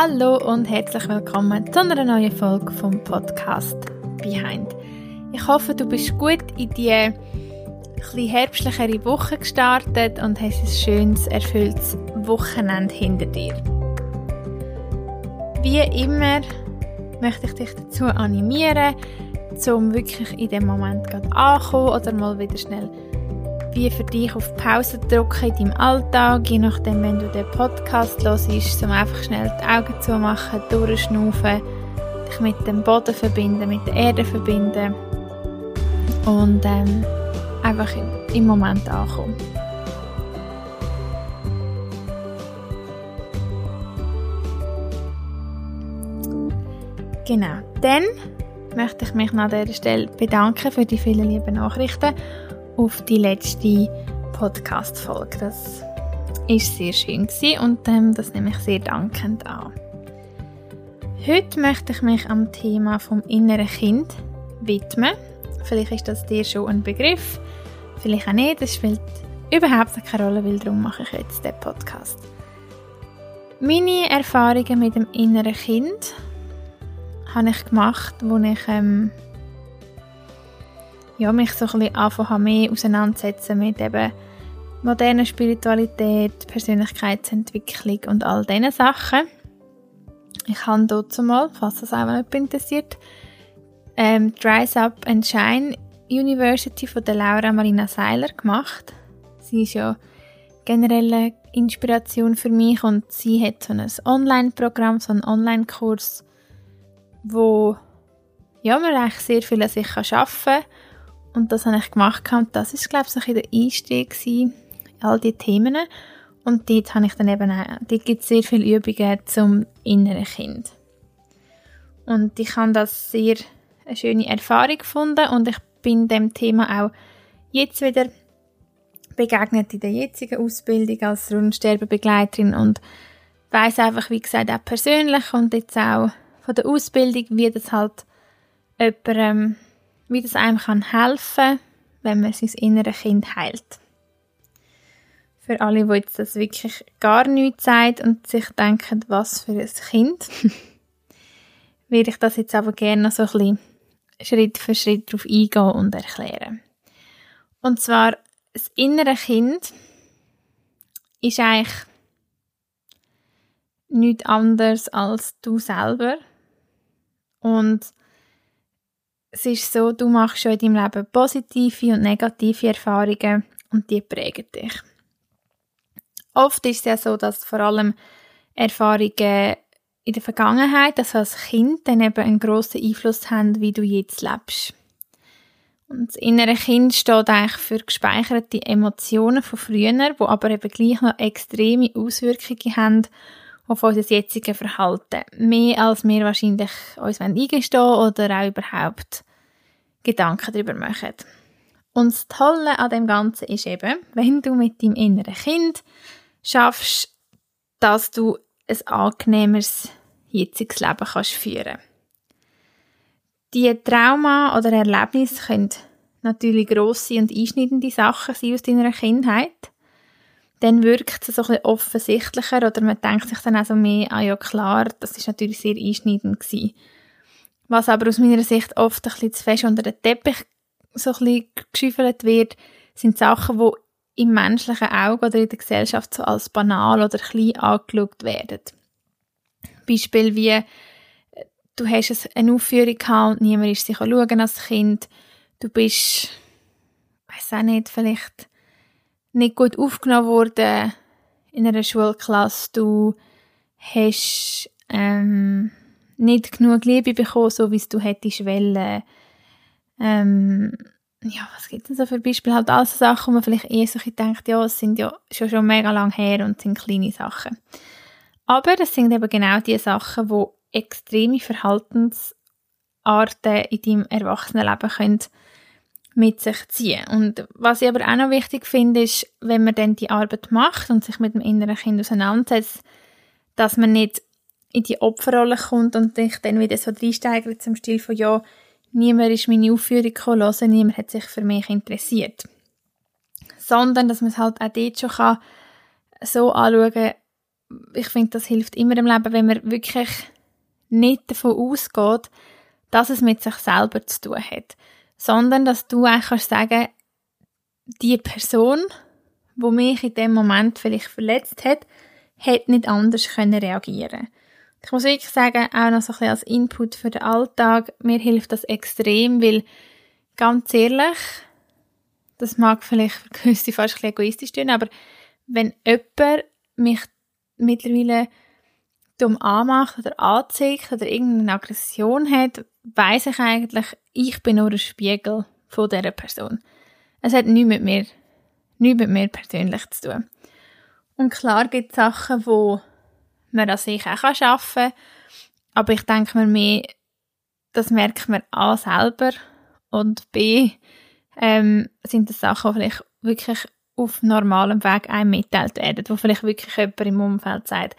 Hallo und herzlich willkommen zu einer neuen Folge vom Podcast Behind. Ich hoffe, du bist gut in die etwas herbstlichere Woche gestartet und hast ein schönes, erfülltes Wochenende hinter dir. Wie immer möchte ich dich dazu animieren, um wirklich in dem Moment anzukommen oder mal wieder schnell wie für dich auf Pause drücken in deinem Alltag, je nachdem, wenn du den Podcast hörst, um einfach schnell die Augen zu machen, durchschnaufen, dich mit dem Boden verbinden, mit der Erde verbinden und ähm, einfach im, im Moment ankommen. Genau, dann möchte ich mich an dieser Stelle bedanken für die vielen lieben Nachrichten auf die letzte Podcast-Folge. Das ist sehr schön und ähm, das nehme ich sehr dankend an. Heute möchte ich mich am Thema vom inneren Kind widmen. Vielleicht ist das dir schon ein Begriff, vielleicht auch nicht. Das spielt überhaupt keine Rolle, weil darum mache ich jetzt den Podcast. Meine Erfahrungen mit dem inneren Kind habe ich gemacht, als ich ähm, ja, mich so ein bisschen anfangen mehr auseinandersetzen mit eben moderner Spiritualität, Persönlichkeitsentwicklung und all diese Sachen. Ich habe dort mal, falls das auch nicht interessiert, ähm, Rise Up and Shine University von der Laura Marina Seiler gemacht. Sie ist ja generelle Inspiration für mich und sie hat so ein Online-Programm, so einen Online-Kurs, wo ja, man eigentlich sehr viel an sich arbeiten kann und das habe ich gemacht und das ist, glaube ich, so der Einstieg in all diese Themen. Und dort habe ich dann eben auch, dort gibt es sehr viele Übungen zum inneren Kind. Und ich habe das sehr eine schöne Erfahrung gefunden und ich bin dem Thema auch jetzt wieder begegnet in der jetzigen Ausbildung als Rundsterbebegleiterin und weiß einfach, wie gesagt, auch persönlich und jetzt auch von der Ausbildung, wie das halt jemandem wie das einem kann helfen wenn man sein inneres Kind heilt. Für alle, die jetzt das wirklich gar nichts sagt und sich denken, was für ein Kind, werde ich das jetzt aber gerne noch so ein bisschen Schritt für Schritt darauf eingehen und erklären. Und zwar, das innere Kind ist eigentlich nichts anderes als du selber. Und es ist so, du machst schon in deinem Leben positive und negative Erfahrungen und die prägen dich. Oft ist es ja so, dass vor allem Erfahrungen in der Vergangenheit, also als Kind, dann eben einen grossen Einfluss haben, wie du jetzt lebst. Und das innere Kind steht eigentlich für gespeicherte Emotionen von früher, die aber eben gleich noch extreme Auswirkungen haben auf unser jetziges Verhalten. Mehr als wir wahrscheinlich uns eingestehen oder auch überhaupt Gedanken darüber machen. Und das Tolle an dem Ganzen ist eben, wenn du mit deinem inneren Kind schaffst, dass du ein angenehmeres jetziges Leben kannst führen. Die Trauma oder Erlebnisse können natürlich grosse und einschneidende Sachen sein aus deiner Kindheit dann wirkt es so ein offensichtlicher oder man denkt sich dann auch so mehr, ah ja klar, das ist natürlich sehr einschneidend gewesen. Was aber aus meiner Sicht oft ein bisschen zu fest unter den Teppich so ein bisschen geschüffelt wird, sind Sachen, die im menschlichen Auge oder in der Gesellschaft so als banal oder klein angeschaut werden. Beispiel wie, du hast eine Aufführung gehabt und niemand ist sich als Kind. Du bist, weiß auch nicht, vielleicht nicht gut aufgenommen worden in einer Schulklasse, du hast ähm, nicht genug Liebe bekommen, so wie es du hättest wollen. Ähm, ja, was gibt es denn so für Beispiele? Halt all so Sachen, wo man vielleicht eher so denkt, ja, es sind ja schon, schon mega lang her und sind kleine Sachen. Aber das sind eben genau die Sachen, wo extreme Verhaltensarten in deinem Erwachsenenleben können mit sich ziehen. Und was ich aber auch noch wichtig finde, ist, wenn man dann die Arbeit macht und sich mit dem inneren Kind auseinandersetzt, dass man nicht in die Opferrolle kommt und sich dann wieder so reinsteigert zum Stil von, ja, niemand ist meine Aufführung gekommen, hören, niemand hat sich für mich interessiert. Sondern, dass man es halt auch dort schon kann, so anschauen ich finde, das hilft immer im Leben, wenn man wirklich nicht davon ausgeht, dass es mit sich selber zu tun hat, sondern dass du eigentlich kannst sagen, die Person, wo mich in dem Moment vielleicht verletzt hat, hätte nicht anders können reagieren. Ich muss wirklich sagen, auch noch so ein bisschen als Input für den Alltag, mir hilft das extrem, weil ganz ehrlich, das mag vielleicht für gewisse fast ein bisschen egoistisch tun, aber wenn jemand mich mittlerweile dumm anmacht oder anzeigt oder irgendeine Aggression hat, weiß ich eigentlich, ich bin nur ein Spiegel von dieser Person. Es hat nichts mit mir, nichts mit mir persönlich zu tun. Und klar gibt es Sachen, wo man an sich auch arbeiten kann, aber ich denke mir mehr, das merkt man A selber und B ähm, sind das Sachen, die vielleicht wirklich auf normalem Weg einem mitteilt werden, wo vielleicht wirklich jemand im Umfeld sagt,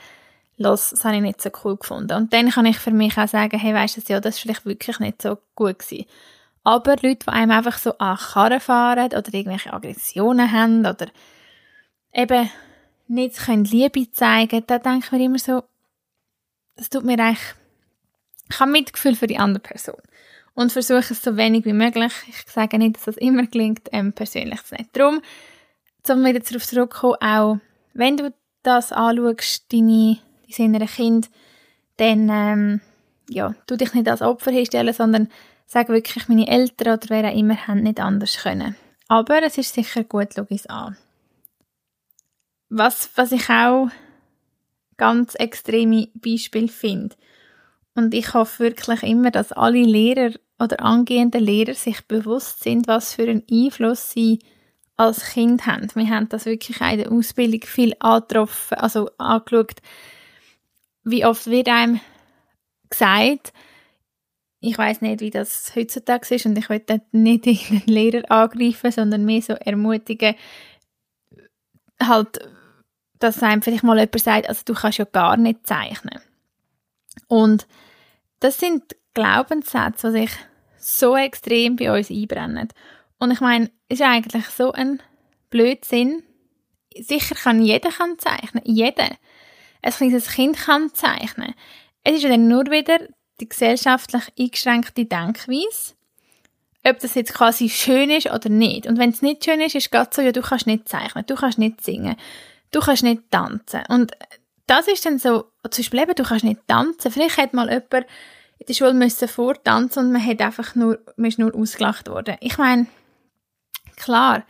los, das habe ich nicht so cool gefunden. Und dann kann ich für mich auch sagen, hey, weißt du, ja, das ist vielleicht wirklich nicht so gut gewesen. Aber Leute, die einem einfach so an Karren fahren oder irgendwelche Aggressionen haben oder eben nicht können Liebe zeigen, da denke ich mir immer so, das tut mir eigentlich, ich habe Mitgefühl für die andere Person und versuche es so wenig wie möglich. Ich sage nicht, dass das immer gelingt, ähm, persönlich nicht. Darum, um wieder darauf zurückzukommen, auch wenn du das anschaust, deine dein inneres Kind, dann ähm, ja, tu dich nicht als Opfer hinstellen, sondern sag wirklich, meine Eltern oder wer auch immer haben nicht anders können. Aber es ist sicher gut, schau es an. Was, was ich auch ganz extreme Beispiel finde, und ich hoffe wirklich immer, dass alle Lehrer oder angehenden Lehrer sich bewusst sind, was für einen Einfluss sie als Kind haben. Wir haben das wirklich in der Ausbildung viel angetroffen, also angeschaut, wie oft wird einem gesagt, ich weiß nicht, wie das heutzutage ist und ich will nicht den Lehrer angreifen, sondern mehr so ermutigen, halt, dass einem vielleicht mal jemand sagt, also du kannst ja gar nicht zeichnen. Und das sind Glaubenssätze, die sich so extrem bei uns einbrennen. Und ich meine, ist eigentlich so ein Blödsinn. Sicher kann jeder kann zeichnen, jeder ein kleines Kind kann zeichnen. Es ist dann nur wieder die gesellschaftlich eingeschränkte Denkweise, ob das jetzt quasi schön ist oder nicht. Und wenn es nicht schön ist, ist es gerade so, ja, du kannst nicht zeichnen, du kannst nicht singen, du kannst nicht tanzen. Und das ist dann so, zum Beispiel eben, du kannst nicht tanzen. Vielleicht hat mal jemand in der Schule müssen vortanzen und man hat einfach nur, man ist nur ausgelacht worden. Ich meine, klar,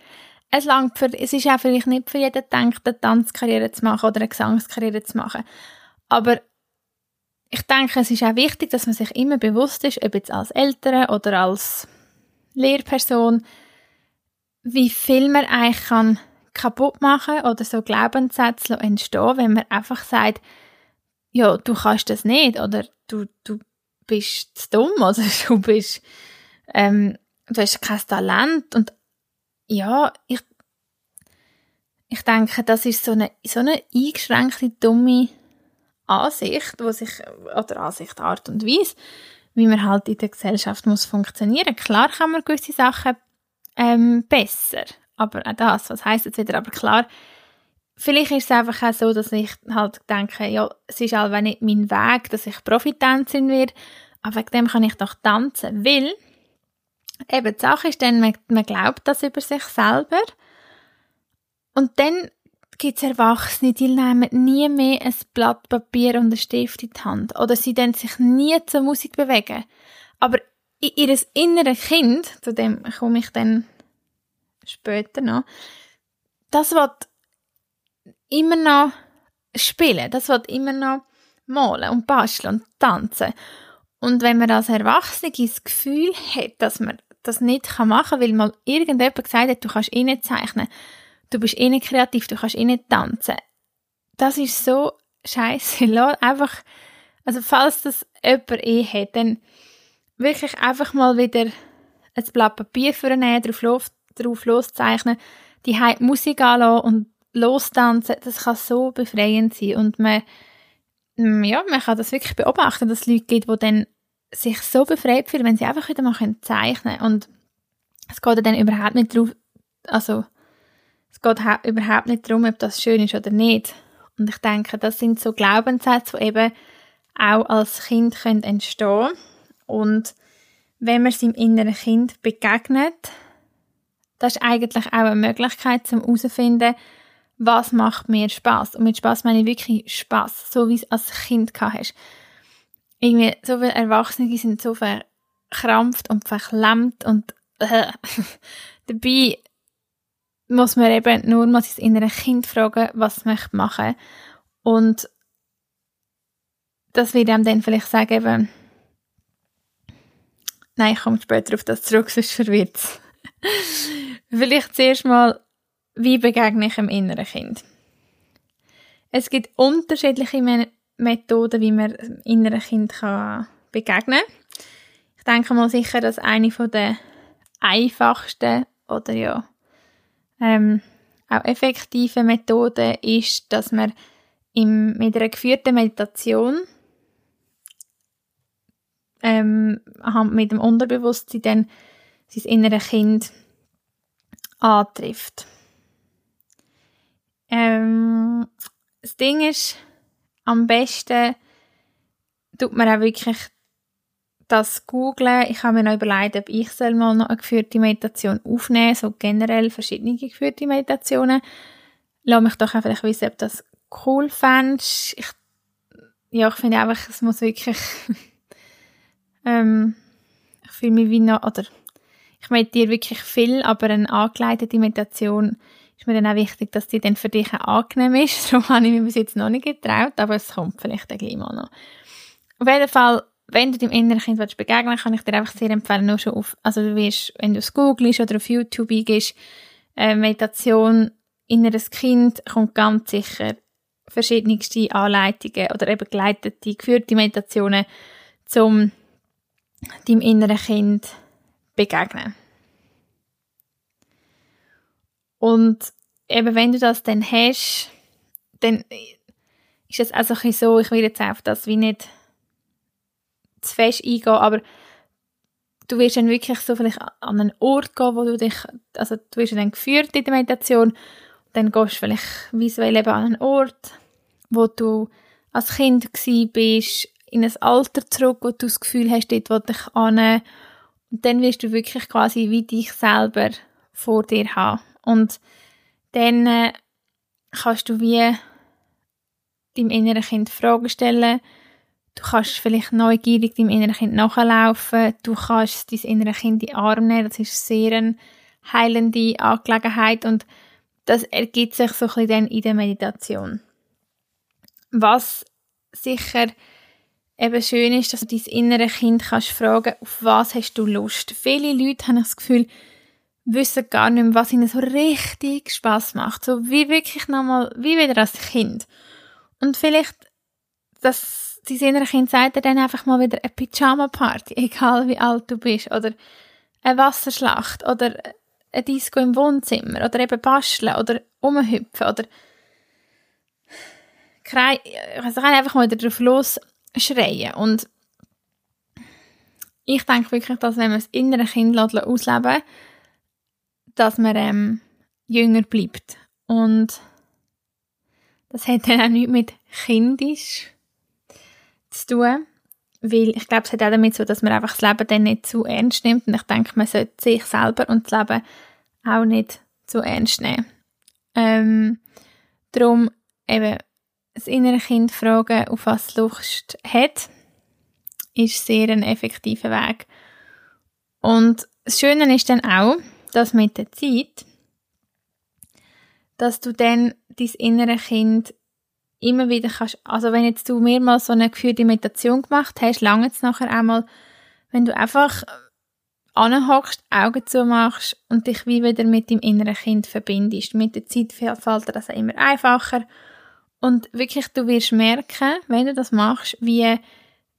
es langt für, es ist auch vielleicht nicht für jeden gedacht, eine Tanzkarriere zu machen oder eine Gesangskarriere zu machen. Aber ich denke, es ist auch wichtig, dass man sich immer bewusst ist, ob jetzt als Eltern oder als Lehrperson, wie viel man eigentlich kann kaputt machen oder so Glaubenssätze entstehen, wenn man einfach sagt, ja, du kannst das nicht oder du, du bist zu dumm oder du bist, ähm, du hast kein Talent und ja, ich, ich denke, das ist so eine, so eine eingeschränkte, dumme Ansicht, wo sich, oder Ansicht, Art und Weise, wie man halt in der Gesellschaft muss funktionieren. Klar kann man gewisse Sachen ähm, besser, aber auch das, was heißt jetzt wieder, aber klar, vielleicht ist es einfach auch so, dass ich halt denke, ja, es ist halt nicht mein Weg, dass ich Profitänzerin werde, aber wegen dem kann ich doch tanzen, weil eben die Sache ist dann, man, man glaubt das über sich selber und dann gibt es Erwachsene, die nehmen nie mehr ein Blatt Papier und einen Stift in die Hand oder sie dann sich nie zur Musik bewegen. Aber in ihr inneres Kind, zu dem komme ich dann später noch, das wird immer noch spielen, das wird immer noch malen und basteln und tanzen. Und wenn man als Erwachsene das Gefühl hat, dass man das nicht machen kann, weil mal irgendjemand gesagt hat, du kannst eh nicht zeichnen, du bist eh nicht kreativ, du kannst eh nicht tanzen. Das ist so scheiße. einfach, also falls das jemand eh hat, dann wirklich einfach mal wieder ein Blatt Papier vornehmen, drauf, los, drauf loszeichnen, die Musik anlassen und lostanzen, das kann so befreiend sein und man, ja, man kann das wirklich beobachten, dass es Leute gibt, die dann sich so befreit fühlen, wenn sie einfach wieder mal zeichnen können. Und es geht dann überhaupt nicht darum, also, es geht überhaupt nicht darum, ob das schön ist oder nicht. Und ich denke, das sind so Glaubenssätze, die eben auch als Kind können entstehen Und wenn man seinem inneren Kind begegnet, das ist eigentlich auch eine Möglichkeit, zum herauszufinden, was macht mir Spaß. Und mit Spaß meine ich wirklich Spaß, so wie es als Kind gehabt hast. Irgendwie, so viele Erwachsene sind so verkrampft und verklemmt und äh, dabei muss man eben nur mal sein inneres Kind fragen, was möchte machen. Und das wird einem dann vielleicht sagen, eben, nein, ich komme später auf das zurück, sonst verwirrt es. vielleicht zuerst mal, wie begegne ich einem inneren Kind? Es gibt unterschiedliche Methoden, wie man inneren Kind begegnen kann. Ich denke mal sicher, dass eine der einfachsten oder ja ähm, auch effektive Methoden ist, dass man im, mit einer geführten Meditation ähm, mit dem Unterbewusstsein dann sein inneres Kind antrifft. Ähm, das Ding ist, am besten tut man auch wirklich das googlen. Ich habe mir noch überlegt, ob ich soll mal noch eine geführte Meditation aufnehmen so generell verschiedene geführte Meditationen. Lass mich doch einfach wissen, ob das cool fändest. Ich, ja, ich finde einfach, es muss wirklich ähm, ich fühle mich wie noch, oder ich meditiere wirklich viel, aber eine angeleitete Meditation ist mir dann auch wichtig, dass die dann für dich auch angenehm ist. Darum habe ich mir bis jetzt noch nicht getraut, aber es kommt vielleicht gleich mal noch. Auf jeden Fall, wenn du deinem inneren Kind willst begegnen kann ich dir einfach sehr empfehlen, nur schon auf, also du wirst, wenn du es googelst oder auf YouTube eingehst, äh, Meditation, inneres Kind, kommt ganz sicher verschiedenste Anleitungen oder eben geleitete, geführte Meditationen zum deinem inneren Kind begegnen. Und eben wenn du das dann hast, dann ist es also ein so, ich will jetzt auf das wie nicht zu fest eingehen, aber du wirst dann wirklich so vielleicht an einen Ort gehen, wo du dich, also du wirst dann geführt in der Meditation, dann gehst du vielleicht visuell eben an einen Ort, wo du als Kind bist, in ein Alter zurück, wo du das Gefühl hast, dort will ich an. Und dann wirst du wirklich quasi wie dich selber vor dir haben. Und dann äh, kannst du wie deinem inneren Kind Fragen stellen. Du kannst vielleicht neugierig deinem inneren Kind nachlaufen. Du kannst dein innere Kind in den Arm nehmen. Das ist sehr eine heilende Angelegenheit. Und das ergibt sich so ein bisschen dann in der Meditation. Was sicher eben schön ist, dass du dein innere Kind kannst fragen, auf was hast du Lust. Viele Leute haben das Gefühl, wissen gar nicht mehr, was ihnen so richtig Spaß macht. So wie wirklich nochmal, wie wieder als Kind. Und vielleicht, dass dein innere Kind sagt dann einfach mal wieder eine Pyjama-Party, egal wie alt du bist, oder eine Wasserschlacht, oder ein Disco im Wohnzimmer, oder eben basteln, oder umhüpfen, oder also einfach mal wieder drauf los schreien. Und ich denke wirklich, dass wenn man das innere Kind ausleben dass man ähm, jünger bleibt. Und das hat dann auch nichts mit kindisch zu tun. Weil ich glaube, es hat auch damit zu dass man einfach das Leben dann nicht zu ernst nimmt. Und ich denke, man sollte sich selber und das Leben auch nicht zu ernst nehmen. Ähm, darum eben das innere Kind fragen, auf was Lust hat, ist sehr ein effektiver Weg. Und das Schöne ist dann auch, dass mit der Zeit, dass du dann dein innere Kind immer wieder kannst, also wenn jetzt du mehrmals so eine geführte Meditation gemacht hast, lange es nachher einmal, wenn du einfach anhockst, Augen zumachst und dich wie wieder mit dem inneren Kind verbindest. Mit der Zeit fällt dir das auch immer einfacher und wirklich, du wirst merken, wenn du das machst, wie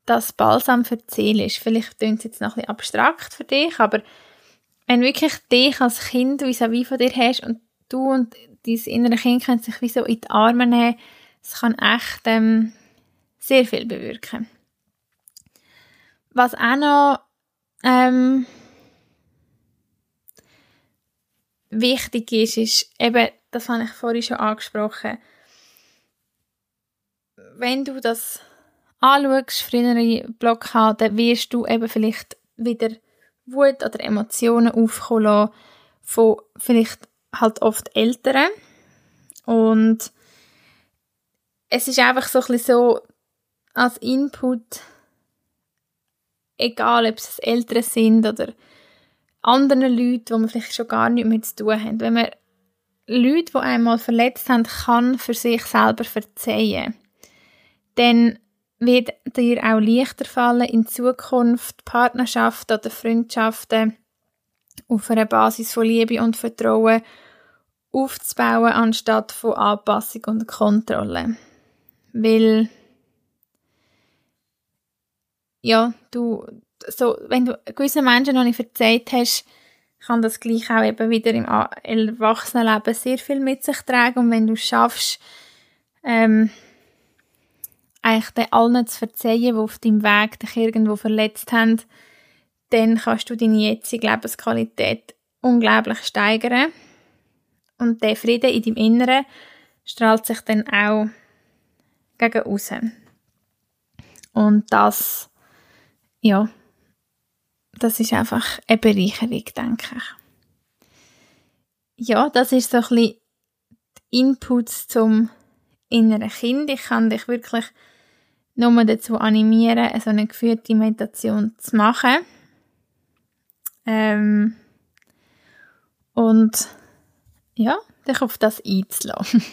das Balsam für die Seele ist. Vielleicht klingt es jetzt noch ein bisschen abstrakt für dich, aber wenn wirklich dich als Kind vis-à-vis von dir hast und du und dein innere Kind können sich wie so in die Arme nehmen, es kann echt ähm, sehr viel bewirken. Was auch noch ähm, wichtig ist, ist eben, das habe ich vorhin schon angesprochen, wenn du das anschaust, frühere Blockaden, wirst du eben vielleicht wieder Wut oder Emotionen aufkommen lassen von vielleicht halt oft Älteren. Und es ist einfach so ein bisschen so als Input, egal ob es Eltern sind oder andere Leute, wo man vielleicht schon gar nichts mehr zu tun haben. Wenn man Leute, die einmal verletzt haben, kann für sich selber verzeihen, dann wird dir auch leichter fallen, in Zukunft Partnerschaften oder Freundschaften auf einer Basis von Liebe und Vertrauen aufzubauen, anstatt von Anpassung und Kontrolle. Weil, ja, du, so, wenn du gewissen Menschen noch nicht verzeiht hast, kann das gleich auch eben wieder im Erwachsenenleben sehr viel mit sich tragen. Und wenn du schaffst, ähm, eigentlich allen zu verzeihen, die auf deinem Weg dich irgendwo verletzt haben, dann kannst du deine jetzige Lebensqualität unglaublich steigern. Und der Frieden in deinem Inneren strahlt sich dann auch gegen außen. Und das, ja, das ist einfach eine Bereicherung, denke ich. Ja, das ist so ein bisschen Inputs zum inneren Kind. Ich kann dich wirklich nur dazu animieren, so eine geführte Meditation zu machen. Ähm, und ja, dich auf das einzulassen.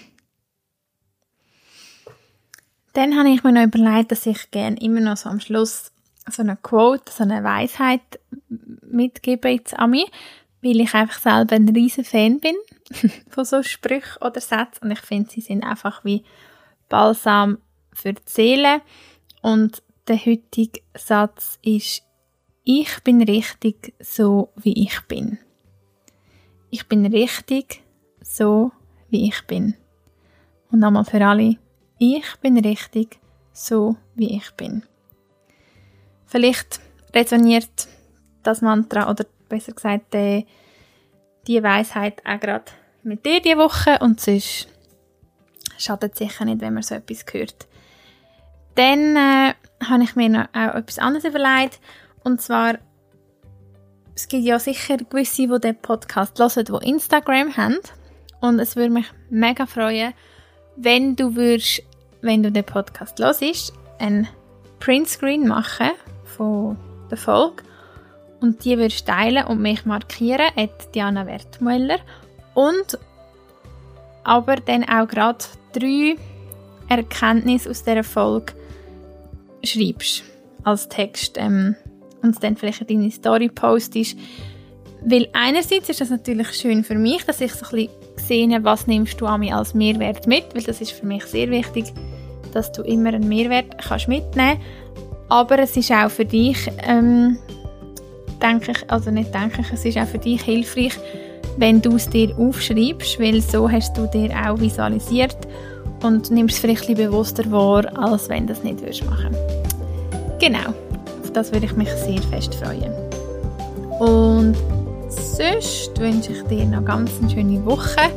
Dann habe ich mir noch überlegt, dass ich gerne immer noch so am Schluss so eine Quote, so eine Weisheit mitgebe jetzt an mich, weil ich einfach selber ein riesen Fan bin von so Sprüchen oder Sätzen und ich finde, sie sind einfach wie Balsam für die Seele und der heutige Satz ist ich bin richtig so wie ich bin. Ich bin richtig so wie ich bin. Und nochmal für alle, ich bin richtig so wie ich bin. Vielleicht resoniert das Mantra oder besser gesagt die, die Weisheit auch gerade mit dir diese Woche und sonst schadet sicher nicht, wenn man so etwas hört. Dann äh, habe ich mir noch auch etwas anderes überlegt. Und zwar es gibt ja sicher gewisse, die den Podcast hören, die Instagram haben. Und es würde mich mega freuen, wenn du würdest, wenn du den Podcast hörst, einen Printscreen machen von der Folge. Und die würdest teilen und mich markieren, at Diana Wertmüller. Und aber dann auch gerade drei Erkenntnisse aus dieser Folge schreibst als Text ähm, und dann vielleicht in deine Story postest. Weil einerseits ist das natürlich schön für mich, dass ich so ein bisschen sehe, was nimmst du an mich als Mehrwert mit, weil das ist für mich sehr wichtig, dass du immer einen Mehrwert kannst mitnehmen aber es ist auch für dich, ähm, denke ich, also nicht denke ich, es ist auch für dich hilfreich, wenn du es dir aufschreibst, weil so hast du dir auch visualisiert und nimmst es vielleicht ein bewusster wahr, als wenn du das nicht würdest machen. Genau, auf das würde ich mich sehr fest freuen. Und sonst wünsche ich dir noch ganz eine schöne Woche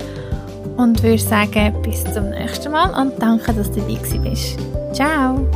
und würde sagen, bis zum nächsten Mal und danke, dass du dabei bist. Ciao!